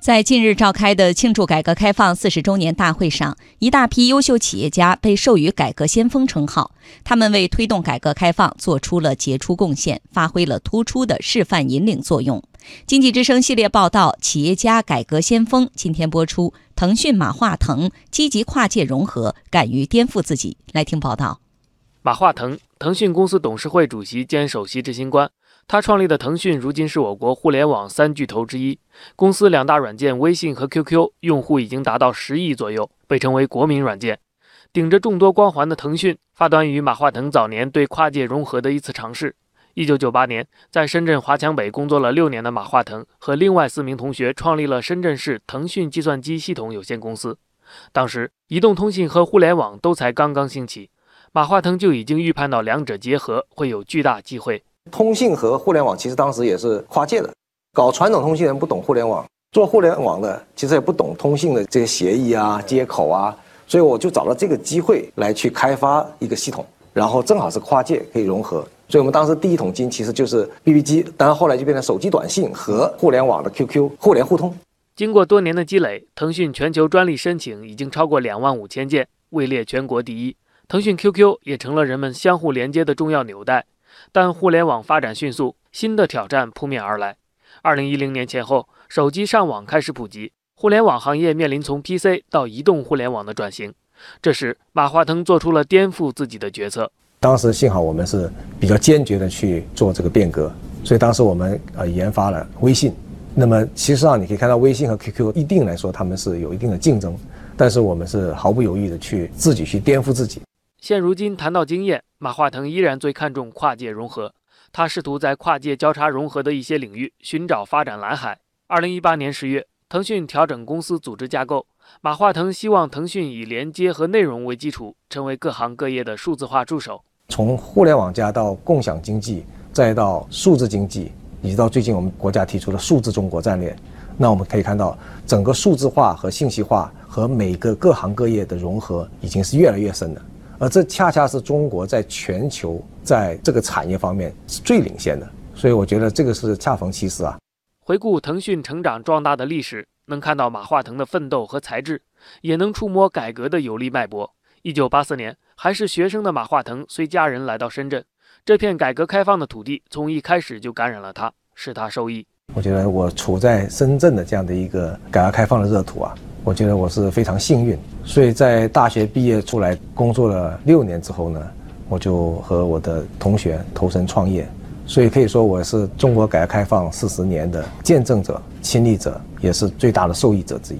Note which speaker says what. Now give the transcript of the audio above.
Speaker 1: 在近日召开的庆祝改革开放四十周年大会上，一大批优秀企业家被授予“改革先锋”称号。他们为推动改革开放做出了杰出贡献，发挥了突出的示范引领作用。经济之声系列报道《企业家改革先锋》今天播出。腾讯马化腾积极跨界融合，敢于颠覆自己。来听报道。
Speaker 2: 马化腾，腾讯公司董事会主席兼首席执行官。他创立的腾讯，如今是我国互联网三巨头之一。公司两大软件微信和 QQ 用户已经达到十亿左右，被称为国民软件。顶着众多光环的腾讯，发端于马化腾早年对跨界融合的一次尝试。一九九八年，在深圳华强北工作了六年的马化腾和另外四名同学创立了深圳市腾讯计算机系统有限公司。当时，移动通信和互联网都才刚刚兴起，马化腾就已经预判到两者结合会有巨大机会。
Speaker 3: 通信和互联网其实当时也是跨界的，搞传统通信人不懂互联网，做互联网的其实也不懂通信的这些协议啊、接口啊，所以我就找了这个机会来去开发一个系统，然后正好是跨界可以融合，所以我们当时第一桶金其实就是 BB 机，当然后来就变成手机短信和互联网的 QQ 互联互通。
Speaker 2: 经过多年的积累，腾讯全球专利申请已经超过两万五千件，位列全国第一。腾讯 QQ 也成了人们相互连接的重要纽带。但互联网发展迅速，新的挑战扑面而来。二零一零年前后，手机上网开始普及，互联网行业面临从 PC 到移动互联网的转型。这时，马化腾做出了颠覆自己的决策。
Speaker 3: 当时幸好我们是比较坚决的去做这个变革，所以当时我们呃研发了微信。那么，其实上你可以看到，微信和 QQ 一定来说他们是有一定的竞争，但是我们是毫不犹豫的去自己去颠覆自己。
Speaker 2: 现如今谈到经验，马化腾依然最看重跨界融合。他试图在跨界交叉融合的一些领域寻找发展蓝海。二零一八年十月，腾讯调整公司组织架构，马化腾希望腾讯以连接和内容为基础，成为各行各业的数字化助手。
Speaker 3: 从互联网加到共享经济，再到数字经济，以及到最近我们国家提出的数字中国战略，那我们可以看到，整个数字化和信息化和每个各行各业的融合已经是越来越深了。而这恰恰是中国在全球在这个产业方面是最领先的，所以我觉得这个是恰逢其时啊。
Speaker 2: 回顾腾讯成长壮大的历史，能看到马化腾的奋斗和才智，也能触摸改革的有力脉搏。一九八四年，还是学生的马化腾随家人来到深圳，这片改革开放的土地从一开始就感染了他，使他受益。
Speaker 3: 我觉得我处在深圳的这样的一个改革开放的热土啊。我觉得我是非常幸运，所以在大学毕业出来工作了六年之后呢，我就和我的同学投身创业，所以可以说我是中国改革开放四十年的见证者、亲历者，也是最大的受益者之一。